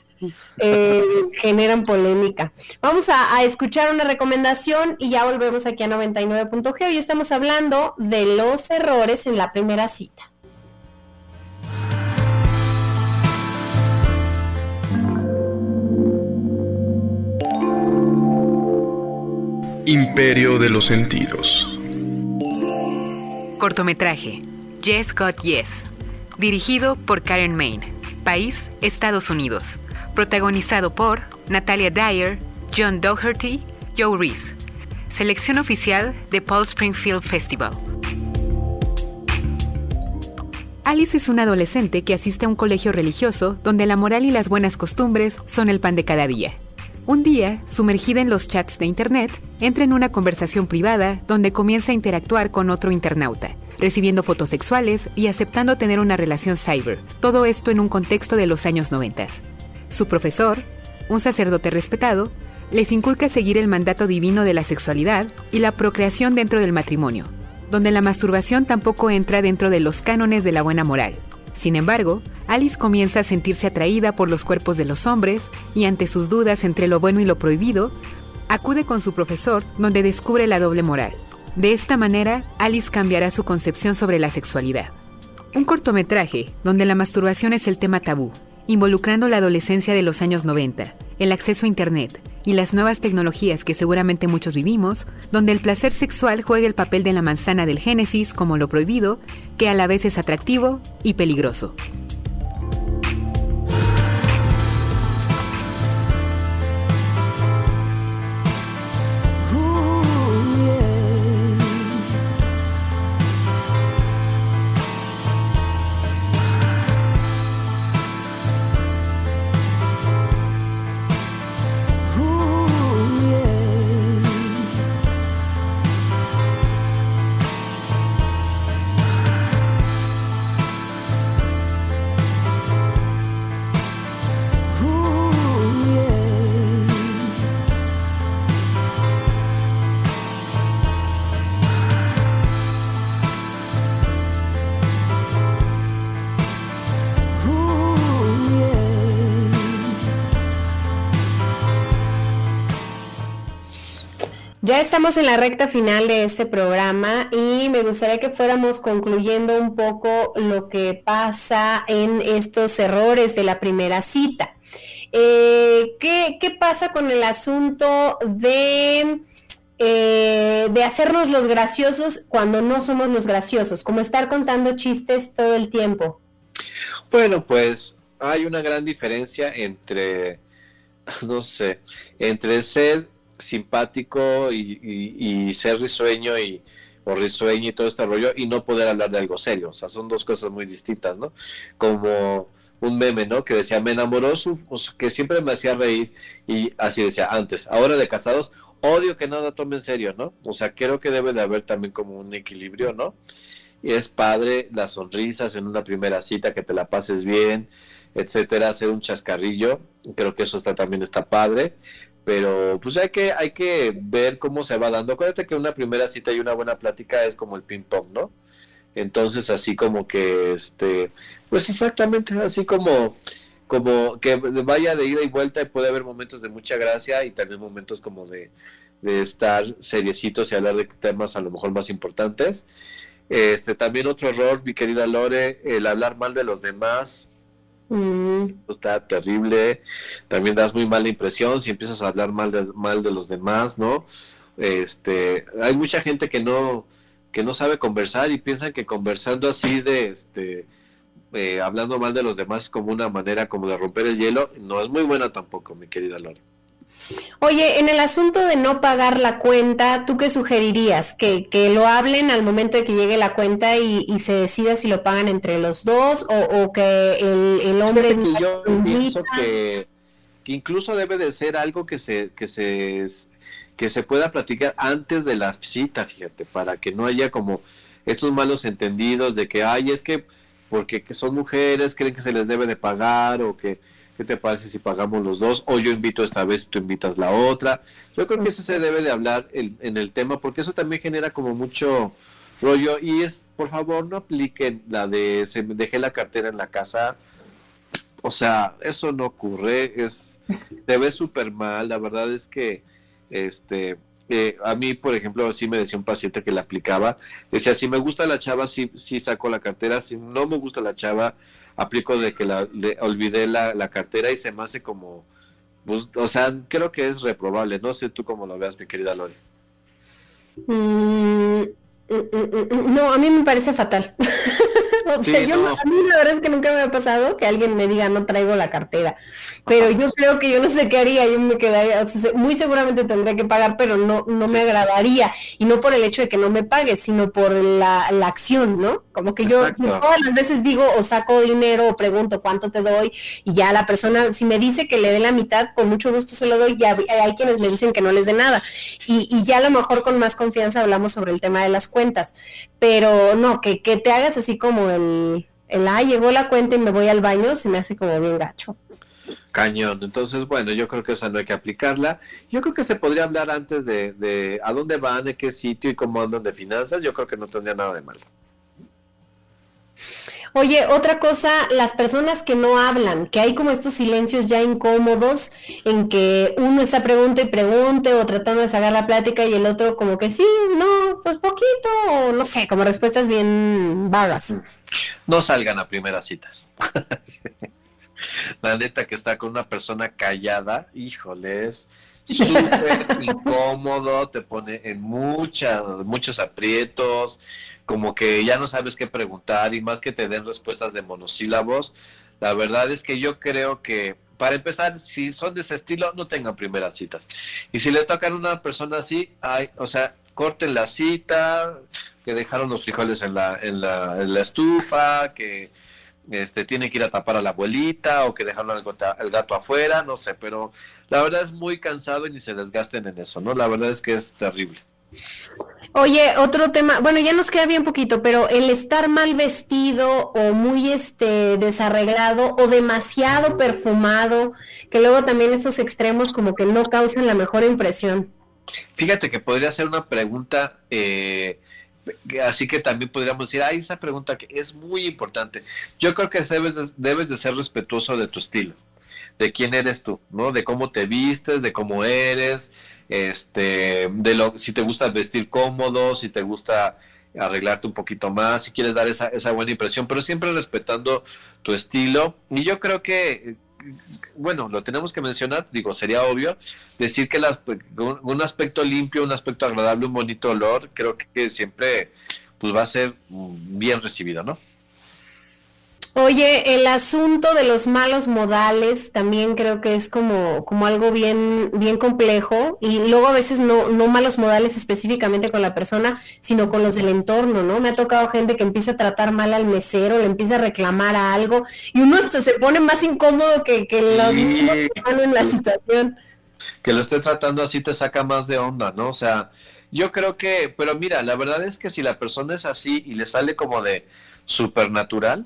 eh, generan polémica. Vamos a, escuchar una recomendación y ya volvemos aquí a 99.g. Hoy estamos hablando de los errores en la primera cita. Imperio de los sentidos. Cortometraje. Yes Got Yes. Dirigido por Karen Main. País, Estados Unidos protagonizado por Natalia Dyer, John Doherty, Joe Reese. Selección oficial de Paul Springfield Festival. Alice es una adolescente que asiste a un colegio religioso donde la moral y las buenas costumbres son el pan de cada día. Un día, sumergida en los chats de Internet, entra en una conversación privada donde comienza a interactuar con otro internauta, recibiendo fotos sexuales y aceptando tener una relación cyber, todo esto en un contexto de los años 90. Su profesor, un sacerdote respetado, les inculca seguir el mandato divino de la sexualidad y la procreación dentro del matrimonio, donde la masturbación tampoco entra dentro de los cánones de la buena moral. Sin embargo, Alice comienza a sentirse atraída por los cuerpos de los hombres y ante sus dudas entre lo bueno y lo prohibido, acude con su profesor donde descubre la doble moral. De esta manera, Alice cambiará su concepción sobre la sexualidad. Un cortometraje donde la masturbación es el tema tabú, involucrando la adolescencia de los años 90, el acceso a Internet y las nuevas tecnologías que seguramente muchos vivimos, donde el placer sexual juega el papel de la manzana del Génesis como lo prohibido, que a la vez es atractivo y peligroso. Estamos en la recta final de este programa y me gustaría que fuéramos concluyendo un poco lo que pasa en estos errores de la primera cita. Eh, ¿qué, pasa con el asunto de, eh, de hacernos los graciosos cuando no somos los graciosos? Como estar contando chistes todo el tiempo. Bueno, pues hay una gran diferencia entre, no sé, entre ser simpático y, ser risueño y o risueño y todo este rollo y no poder hablar de algo serio. O sea, son dos cosas muy distintas, ¿no? Como un meme, ¿no? Que decía, me enamoró su, que siempre me hacía reír y así decía antes. Ahora de casados, odio que nada tome en serio, ¿no? O sea, creo que debe de haber también como un equilibrio, ¿no? Y es padre las sonrisas en una primera cita, que te la pases bien, etcétera, hacer un chascarrillo, creo que eso está también está padre, pero pues hay que, hay que ver cómo se va dando. Acuérdate que una primera cita y una buena plática es como el ping pong, ¿no? Entonces así como que, este, pues exactamente, así como, como que vaya de ida y vuelta y puede haber momentos de mucha gracia y también momentos como de, de estar seriecitos y hablar de temas a lo mejor más importantes. Este, también otro error, mi querida Lore, el hablar mal de los demás, Mm. Está terrible, también das muy mala impresión si empiezas a hablar mal de, mal de los demás, ¿no? Este, hay mucha gente que no, que no sabe conversar y piensan que conversando así de, este, eh, hablando mal de los demás es como una manera como de romper el hielo, no es muy buena tampoco, mi querida Lore. Oye, en el asunto de no pagar la cuenta, ¿tú qué sugerirías? ¿Que, que lo hablen al momento de que llegue la cuenta y, se decida si lo pagan entre los dos o, que el, hombre... yo pienso que, que, incluso debe de ser algo que se, que, se, que se pueda platicar antes de la cita, fíjate, para que no haya como estos malos entendidos de que, ay, es que porque son mujeres, creen que se les debe de pagar o que ¿Qué te parece si pagamos los dos? O yo invito esta vez, tú invitas la otra. Yo creo que eso se debe de hablar en, el tema, porque eso también genera como mucho rollo. Y es, por favor, no apliquen la de se me dejé la cartera en la casa. O sea, eso no ocurre. Es, te ves súper mal. La verdad es que, este, eh, a mí, por ejemplo, así me decía un paciente que la aplicaba, decía, si me gusta la chava, sí, sí saco la cartera, si no me gusta la chava, aplico de que la, olvidé la, cartera y se me hace como, pues, o sea, creo que es reprobable. No sé tú cómo lo veas, mi querida Lori. Mm, mm, mm, no, a mí me parece fatal. o sea, yo, a mí la verdad es que nunca me ha pasado que alguien me diga no traigo la cartera. Pero yo creo que yo no sé qué haría, yo me quedaría, muy seguramente tendría que pagar, pero no, no me agradaría. Y no por el hecho de que no me pague, sino por la, la acción, ¿no? Como que yo, todas las veces digo o saco dinero o pregunto cuánto te doy y ya la persona, si me dice que le dé la mitad, con mucho gusto se lo doy, ya hay quienes me dicen que no les dé nada. Y, y ya a lo mejor con más confianza hablamos sobre el tema de las cuentas. Pero no, que, que te hagas así como el, el, ah, llegó la cuenta y me voy al baño, se me hace como bien gacho. Cañón. Entonces, bueno, yo creo que esa no hay que aplicarla. Yo creo que se podría hablar antes de, de a dónde van, en qué sitio y cómo andan de finanzas. Yo creo que no tendría nada de malo. Oye, otra cosa, las personas que no hablan, que hay como estos silencios ya incómodos en que uno está pregunta y pregunte o tratando de sacar la plática y el otro como que sí, no, pues poquito, o no sé, como respuestas bien vagas. No salgan a primeras citas. la neta que está con una persona callada, híjoles, súper incómodo, te pone en muchas, muchos aprietos, como que ya no sabes qué preguntar y más que te den respuestas de monosílabos. La verdad es que yo creo que, para empezar, si son de ese estilo, no tengan primeras citas. Y si le tocan a una persona así, hay, o sea, corten la cita, que dejaron los frijoles en la, en la, en la estufa, que este, tiene que ir a tapar a la abuelita o que dejaron el gato afuera, no sé, pero la verdad es muy cansado y ni se desgasten en eso, ¿no? La verdad es que es terrible. Oye, otro tema, bueno, ya nos queda bien poquito, pero el estar mal vestido o muy este desarreglado o demasiado perfumado, que luego también esos extremos como que no causan la mejor impresión. Fíjate que podría ser una pregunta eh, así que también podríamos decir, ay, esa pregunta que es muy importante. Yo creo que debes de, debes de ser respetuoso de tu estilo, de quién eres tú, ¿no? De cómo te vistes, de cómo eres, este, de lo, si te gusta vestir cómodo, si te gusta arreglarte un poquito más, si quieres dar esa, esa buena impresión, pero siempre respetando tu estilo. Y yo creo que bueno, lo tenemos que mencionar, digo, sería obvio, decir que un aspecto limpio, un aspecto agradable, un bonito olor, creo que siempre pues va a ser bien recibido, ¿no? Oye, el asunto de los malos modales también creo que es como, como algo bien, bien complejo y luego a veces no, no malos modales específicamente con la persona, sino con los del entorno, ¿no? Me ha tocado gente que empieza a tratar mal al mesero, le empieza a reclamar a algo y uno hasta se pone más incómodo que, que los que están en la situación. Que lo esté tratando así te saca más de onda, ¿no? O sea, yo creo que, pero mira, la verdad es que si la persona es así y le sale como de supernatural,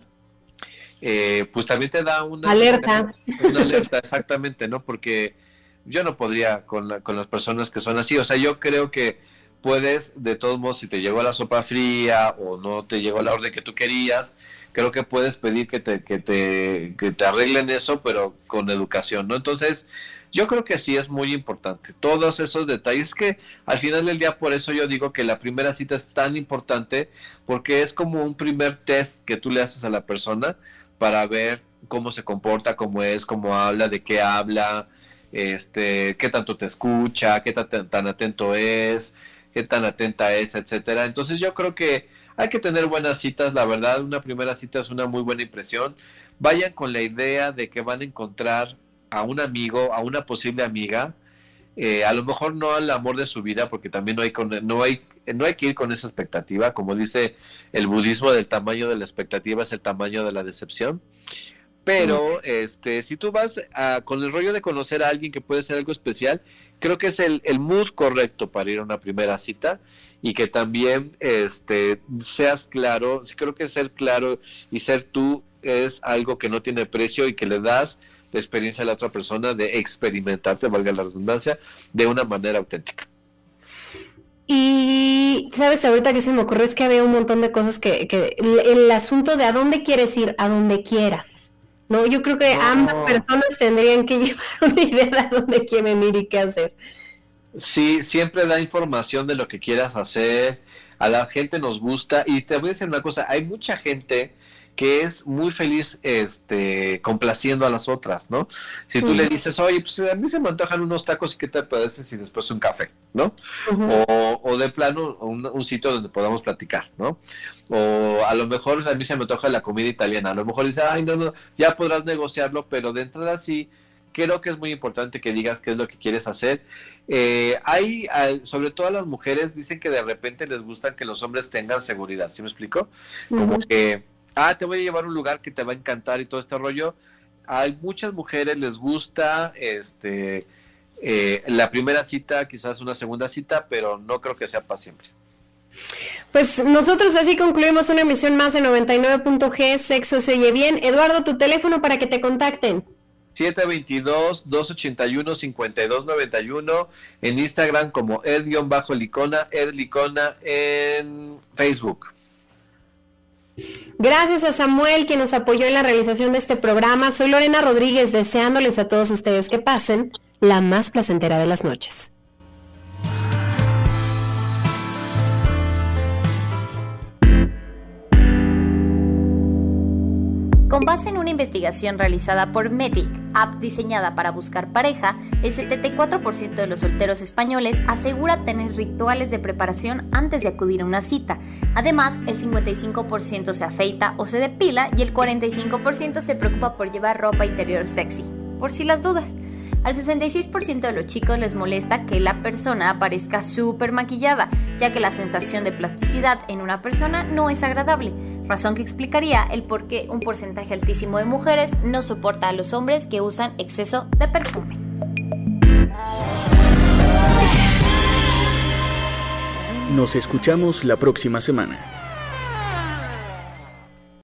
eh, pues también te da una alerta. Una alerta, exactamente, ¿no? Porque yo no podría con, con las personas que son así. O sea, yo creo que puedes, de todos modos, si te llegó la sopa fría o no te llegó la orden que tú querías, creo que puedes pedir que te, que te, que te arreglen eso, pero con educación, ¿no? Entonces, yo creo que sí es muy importante. Todos esos detalles que al final del día, por eso yo digo que la primera cita es tan importante, porque es como un primer test que tú le haces a la persona para ver cómo se comporta, cómo es, cómo habla, de qué habla, este, qué tanto te escucha, qué tan, tan atento es, qué tan atenta es, etcétera. Entonces yo creo que hay que tener buenas citas, la verdad, una primera cita es una muy buena impresión. Vayan con la idea de que van a encontrar a un amigo, a una posible amiga, eh, a lo mejor no al amor de su vida, porque también no hay, no hay no hay que ir con esa expectativa, como dice el budismo, del tamaño de la expectativa es el tamaño de la decepción. Pero este, si tú vas con el rollo de conocer a alguien que puede ser algo especial, creo que es el, el, mood correcto para ir a una primera cita y que también este, seas claro. Creo que ser claro y ser tú es algo que no tiene precio y que le das la experiencia a la otra persona de experimentarte, valga la redundancia, de una manera auténtica. Y, ¿sabes? Ahorita que se me ocurrió es que había un montón de cosas que, que el, asunto de a dónde quieres ir, a dónde quieras. ¿no? Yo creo que ambas personas tendrían que llevar una idea de a dónde quieren ir y qué hacer. Sí, siempre da información de lo que quieras hacer. A la gente nos gusta. Y te voy a decir una cosa, hay mucha gente que es muy feliz este complaciendo a las otras, ¿no? Si tú le dices, oye, pues a mí se me antojan unos tacos y qué te parece si después un café, ¿no? o, de plano un, sitio donde podamos platicar, ¿no? O a lo mejor a mí se me antoja la comida italiana, a lo mejor dice, ay, no, no, ya podrás negociarlo, pero de entrada sí, creo que es muy importante que digas qué es lo que quieres hacer. Eh, hay, sobre todo a las mujeres, dicen que de repente les gusta que los hombres tengan seguridad, ¿sí me explico? Como que ah, te voy a llevar a un lugar que te va a encantar y todo este rollo. Hay muchas mujeres les gusta este eh, la primera cita, quizás una segunda cita, pero no creo que sea para siempre. Pues nosotros así concluimos una emisión más de 99.g, Sexo se oye bien. Eduardo, tu teléfono para que te contacten. 722-281-5291 en Instagram como ed-licona, ed-licona en Facebook. Gracias a Samuel quien nos apoyó en la realización de este programa. Soy Lorena Rodríguez deseándoles a todos ustedes que pasen la más placentera de las noches. Con base en una investigación realizada por Medic, app diseñada para buscar pareja, el 74% de los solteros españoles asegura tener rituales de preparación antes de acudir a una cita. Además, el 55% se afeita o se depila y el 45% se preocupa por llevar ropa interior sexy. Por si las dudas. Al 66% de los chicos les molesta que la persona aparezca súper maquillada, ya que la sensación de plasticidad en una persona no es agradable, razón que explicaría el por qué un porcentaje altísimo de mujeres no soporta a los hombres que usan exceso de perfume. Nos escuchamos la próxima semana.